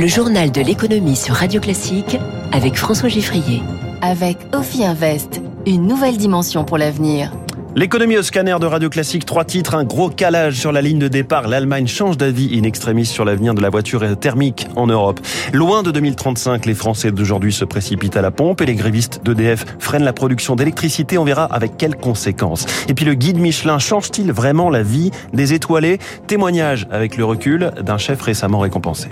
Le journal de l'économie sur Radio Classique avec François Giffrier. Avec Ophi Invest, une nouvelle dimension pour l'avenir. L'économie au scanner de Radio Classique, trois titres, un gros calage sur la ligne de départ. L'Allemagne change d'avis in extremis sur l'avenir de la voiture thermique en Europe. Loin de 2035, les Français d'aujourd'hui se précipitent à la pompe et les grévistes d'EDF freinent la production d'électricité. On verra avec quelles conséquences. Et puis le guide Michelin change-t-il vraiment la vie des étoilés? Témoignage avec le recul d'un chef récemment récompensé.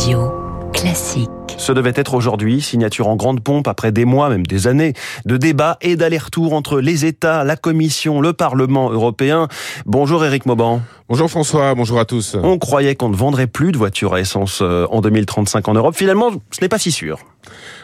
Radio Classique. Ce devait être aujourd'hui, signature en grande pompe après des mois, même des années, de débats et d'allers-retours entre les États, la Commission, le Parlement européen. Bonjour Éric Mauban. Bonjour François, bonjour à tous. On croyait qu'on ne vendrait plus de voitures à essence euh, en 2035 en Europe. Finalement, ce n'est pas si sûr.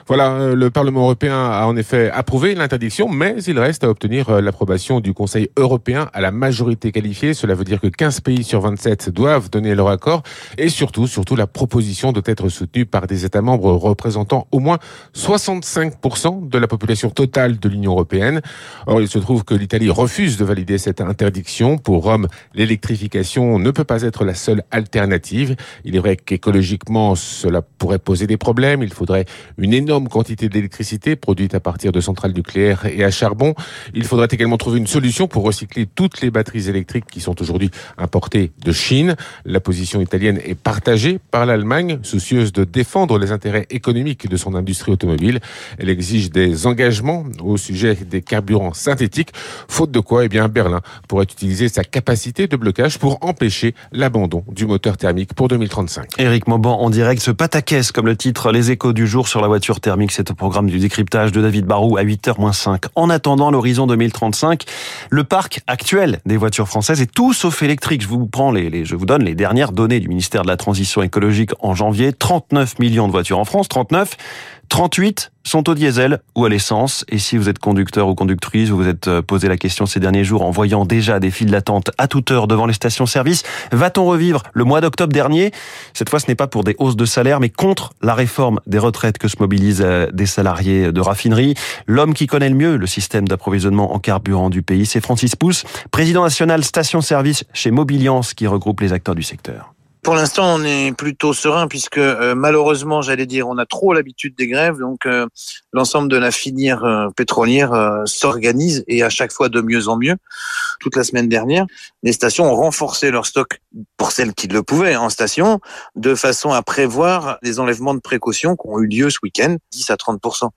Voilà, euh, le Parlement européen a en effet approuvé l'interdiction, mais il reste à obtenir euh, l'approbation du Conseil européen à la majorité qualifiée. Cela veut dire que 15 pays sur 27 doivent donner leur accord et surtout, surtout la proposition doit être soutenue par des États membres représentant au moins 65% de la population totale de l'Union européenne. Or, il se trouve que l'Italie refuse de valider cette interdiction. Pour Rome, l'électrification ne peut pas être la seule alternative. Il est vrai qu'écologiquement, cela pourrait poser des problèmes. Il faudrait une énorme quantité d'électricité produite à partir de centrales nucléaires et à charbon. Il faudrait également trouver une solution pour recycler toutes les batteries électriques qui sont aujourd'hui importées de Chine. La position italienne est partagée par l'Allemagne, soucieuse de défendre les intérêts économiques de son industrie automobile. Elle exige des engagements au sujet des carburants synthétiques, faute de quoi, eh bien, Berlin pourrait utiliser sa capacité de blocage pour empêcher l'abandon du moteur thermique pour 2035. Éric Mauban en direct, ce pataquès, comme le titre Les échos du jour sur la voiture c'est au programme du décryptage de David Barou à 8h-5. En attendant l'horizon 2035, le parc actuel des voitures françaises est tout sauf électrique. Je vous prends les, je vous donne les dernières données du ministère de la Transition écologique en janvier. 39 millions de voitures en France, 39. 38 sont au diesel ou à l'essence. Et si vous êtes conducteur ou conductrice, vous vous êtes euh, posé la question ces derniers jours en voyant déjà des files d'attente à toute heure devant les stations-service, va-t-on revivre le mois d'octobre dernier? Cette fois, ce n'est pas pour des hausses de salaire, mais contre la réforme des retraites que se mobilisent euh, des salariés de raffinerie. L'homme qui connaît le mieux le système d'approvisionnement en carburant du pays, c'est Francis Pousse, président national station-service chez Mobiliance, qui regroupe les acteurs du secteur. Pour l'instant, on est plutôt serein puisque euh, malheureusement, j'allais dire, on a trop l'habitude des grèves, donc euh, l'ensemble de la filière euh, pétrolière s'organise et à chaque fois de mieux en mieux. Toute la semaine dernière, les stations ont renforcé leur stock pour celles qui le pouvaient en station, de façon à prévoir des enlèvements de précaution qui ont eu lieu ce week-end, 10 à 30%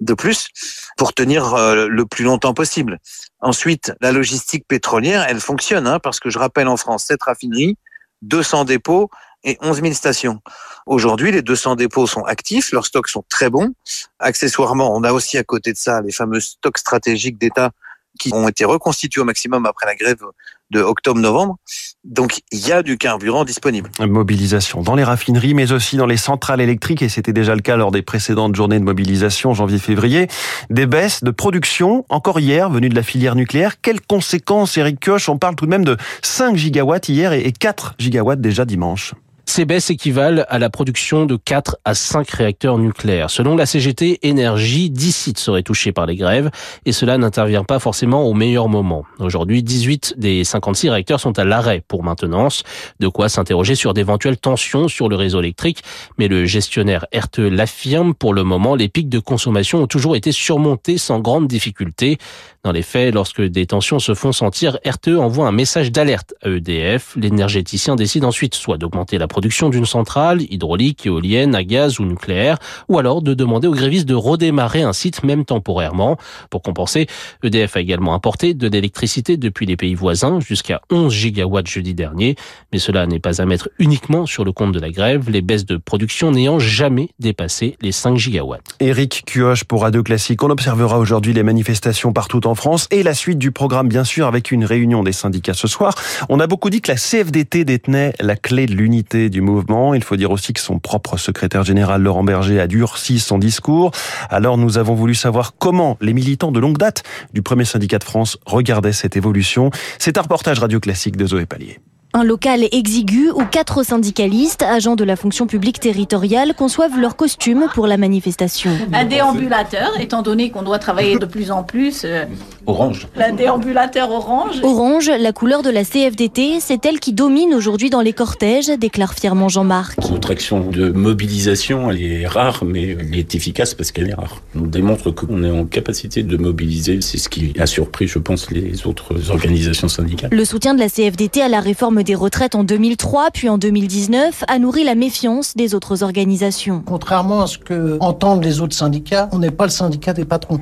de plus, pour tenir le plus longtemps possible. Ensuite, la logistique pétrolière, elle fonctionne, hein, parce que je rappelle en France, cette raffinerie, 200 dépôts et 11 000 stations. Aujourd'hui, les 200 dépôts sont actifs, leurs stocks sont très bons. Accessoirement, on a aussi à côté de ça les fameux stocks stratégiques d'État qui ont été reconstitués au maximum après la grève de octobre-novembre. Donc il y a du carburant disponible. Mobilisation dans les raffineries, mais aussi dans les centrales électriques, et c'était déjà le cas lors des précédentes journées de mobilisation janvier-février. Des baisses de production, encore hier, venues de la filière nucléaire. Quelles conséquences, Eric Koch On parle tout de même de 5 gigawatts hier et 4 gigawatts déjà dimanche. Ces baisses équivalent à la production de 4 à 5 réacteurs nucléaires. Selon la CGT Énergie, 10 sites seraient touchés par les grèves et cela n'intervient pas forcément au meilleur moment. Aujourd'hui, 18 des 56 réacteurs sont à l'arrêt pour maintenance, de quoi s'interroger sur d'éventuelles tensions sur le réseau électrique, mais le gestionnaire RTE l'affirme, pour le moment, les pics de consommation ont toujours été surmontés sans grande difficulté. Dans les faits, lorsque des tensions se font sentir, RTE envoie un message d'alerte à EDF. L'énergéticien décide ensuite soit d'augmenter la production d'une centrale, hydraulique, éolienne, à gaz ou nucléaire, ou alors de demander aux grévistes de redémarrer un site même temporairement. Pour compenser, EDF a également importé de l'électricité depuis les pays voisins, jusqu'à 11 gigawatts jeudi dernier. Mais cela n'est pas à mettre uniquement sur le compte de la grève, les baisses de production n'ayant jamais dépassé les 5 gigawatts. Éric Cuoche pour Radio Classique. On observera aujourd'hui les manifestations partout en France et la suite du programme, bien sûr, avec une réunion des syndicats ce soir. On a beaucoup dit que la CFDT détenait la clé de l'unité du mouvement. Il faut dire aussi que son propre secrétaire général, Laurent Berger, a durci son discours. Alors nous avons voulu savoir comment les militants de longue date du premier syndicat de France regardaient cette évolution. C'est un reportage radio classique de Zoé Pallier. Un local exigu où quatre syndicalistes, agents de la fonction publique territoriale, conçoivent leur costume pour la manifestation. Un déambulateur, étant donné qu'on doit travailler de plus en plus. Euh, orange. Un déambulateur orange. Orange, la couleur de la CFDT, c'est elle qui domine aujourd'hui dans les cortèges, déclare fièrement Jean-Marc. Notre action de mobilisation, elle est rare, mais elle est efficace parce qu'elle est rare. On démontre qu'on est en capacité de mobiliser. C'est ce qui a surpris, je pense, les autres organisations syndicales. Le soutien de la CFDT à la réforme des retraites en 2003 puis en 2019 a nourri la méfiance des autres organisations. Contrairement à ce que entendent les autres syndicats, on n'est pas le syndicat des patrons.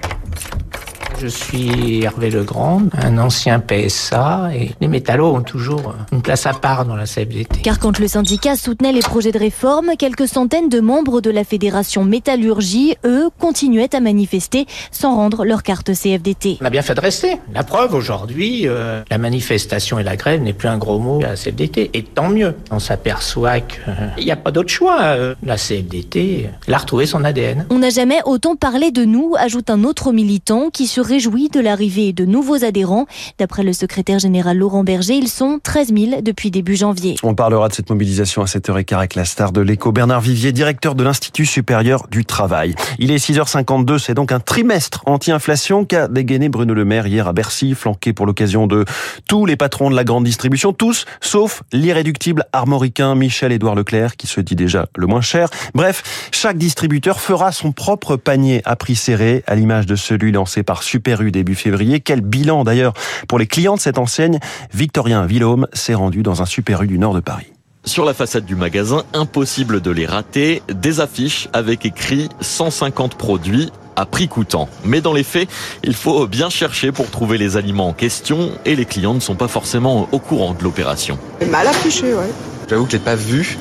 Je suis Hervé Legrand, un ancien PSA, et les métallos ont toujours une place à part dans la CFDT. Car quand le syndicat soutenait les projets de réforme, quelques centaines de membres de la fédération Métallurgie, eux, continuaient à manifester sans rendre leur carte CFDT. On a bien fait de rester. La preuve, aujourd'hui, euh, la manifestation et la grève n'est plus un gros mot à la CFDT, et tant mieux. On s'aperçoit qu'il n'y a pas d'autre choix. Euh, la CFDT, elle a retrouvé son ADN. On n'a jamais autant parlé de nous, ajoute un autre militant qui se réjouit de l'arrivée de nouveaux adhérents. D'après le secrétaire général Laurent Berger, ils sont 13 000 depuis début janvier. On parlera de cette mobilisation à 7h15 avec la star de l'écho, Bernard Vivier, directeur de l'Institut supérieur du travail. Il est 6h52, c'est donc un trimestre anti-inflation qu'a dégainé Bruno Le Maire hier à Bercy, flanqué pour l'occasion de tous les patrons de la grande distribution, tous, sauf l'irréductible armoricain Michel-Édouard Leclerc, qui se dit déjà le moins cher. Bref, chaque distributeur fera son propre panier à prix serré, à l'image de celui lancé par Super Début février. Quel bilan d'ailleurs pour les clients de cette enseigne Victorien Villaume s'est rendu dans un Super U du nord de Paris. Sur la façade du magasin, impossible de les rater, des affiches avec écrit 150 produits à prix coûtant. Mais dans les faits, il faut bien chercher pour trouver les aliments en question et les clients ne sont pas forcément au courant de l'opération. Mal affiché, ouais. J'avoue que je l'ai pas vu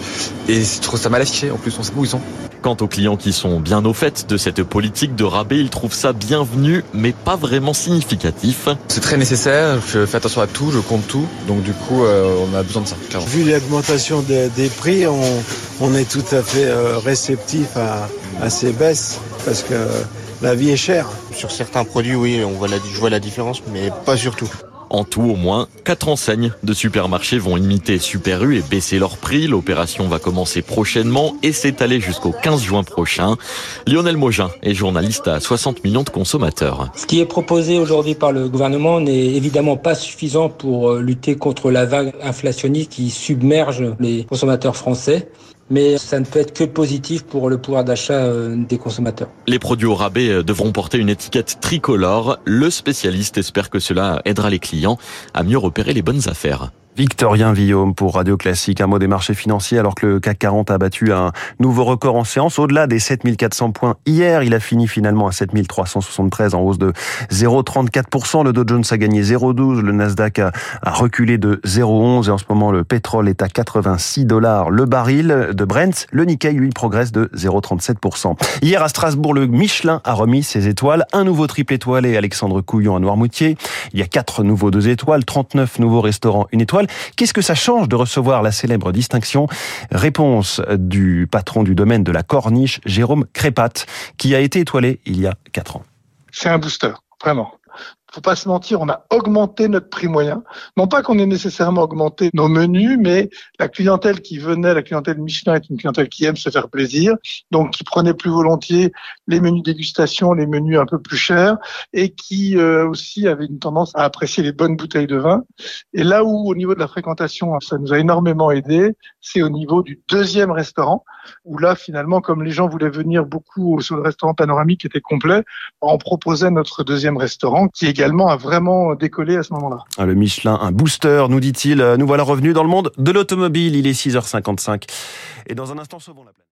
et je trouve ça mal affiché. En plus, on sait où ils sont. Quant aux clients qui sont bien au fait de cette politique de rabais, ils trouvent ça bienvenu, mais pas vraiment significatif. C'est très nécessaire, je fais attention à tout, je compte tout, donc du coup euh, on a besoin de ça. Clairement. Vu l'augmentation des, des prix, on, on, est tout à fait euh, réceptif à, à ces baisses, parce que la vie est chère. Sur certains produits, oui, on voit la, je vois la différence, mais pas sur tout. En tout, au moins, quatre enseignes de supermarchés vont imiter Super U et baisser leur prix. L'opération va commencer prochainement et s'étaler jusqu'au 15 juin prochain. Lionel Mogin est journaliste à 60 millions de consommateurs. Ce qui est proposé aujourd'hui par le gouvernement n'est évidemment pas suffisant pour lutter contre la vague inflationniste qui submerge les consommateurs français mais ça ne peut être que positif pour le pouvoir d'achat des consommateurs. Les produits au rabais devront porter une étiquette tricolore. Le spécialiste espère que cela aidera les clients à mieux repérer les bonnes affaires. Victorien Villaume pour Radio Classique. Un mot des marchés financiers alors que le CAC 40 a battu un nouveau record en séance au-delà des 7400 points hier. Il a fini finalement à 7373 en hausse de 0,34%. Le Dow Jones a gagné 0,12. Le Nasdaq a, reculé de 0,11 et en ce moment le pétrole est à 86 dollars le baril de Brent. Le Nikkei lui progresse de 0,37%. Hier à Strasbourg, le Michelin a remis ses étoiles. Un nouveau triple étoilé Alexandre Couillon à Noirmoutier. Il y a quatre nouveaux deux étoiles, 39 nouveaux restaurants une étoile. Qu'est-ce que ça change de recevoir la célèbre distinction? Réponse du patron du domaine de la Corniche, Jérôme Crépat, qui a été étoilé il y a quatre ans. C'est un booster, vraiment faut pas se mentir, on a augmenté notre prix moyen. Non pas qu'on ait nécessairement augmenté nos menus, mais la clientèle qui venait, la clientèle Michelin est une clientèle qui aime se faire plaisir, donc qui prenait plus volontiers les menus dégustation, les menus un peu plus chers, et qui euh, aussi avait une tendance à apprécier les bonnes bouteilles de vin. Et là où, au niveau de la fréquentation, ça nous a énormément aidé, c'est au niveau du deuxième restaurant, où là, finalement, comme les gens voulaient venir beaucoup sur le restaurant panoramique qui était complet, on proposait notre deuxième restaurant, qui également a vraiment décollé à ce moment-là. Le Michelin, un booster, nous dit-il. Nous voilà revenus dans le monde de l'automobile. Il est 6h55. Et dans un instant, sauvons la planète.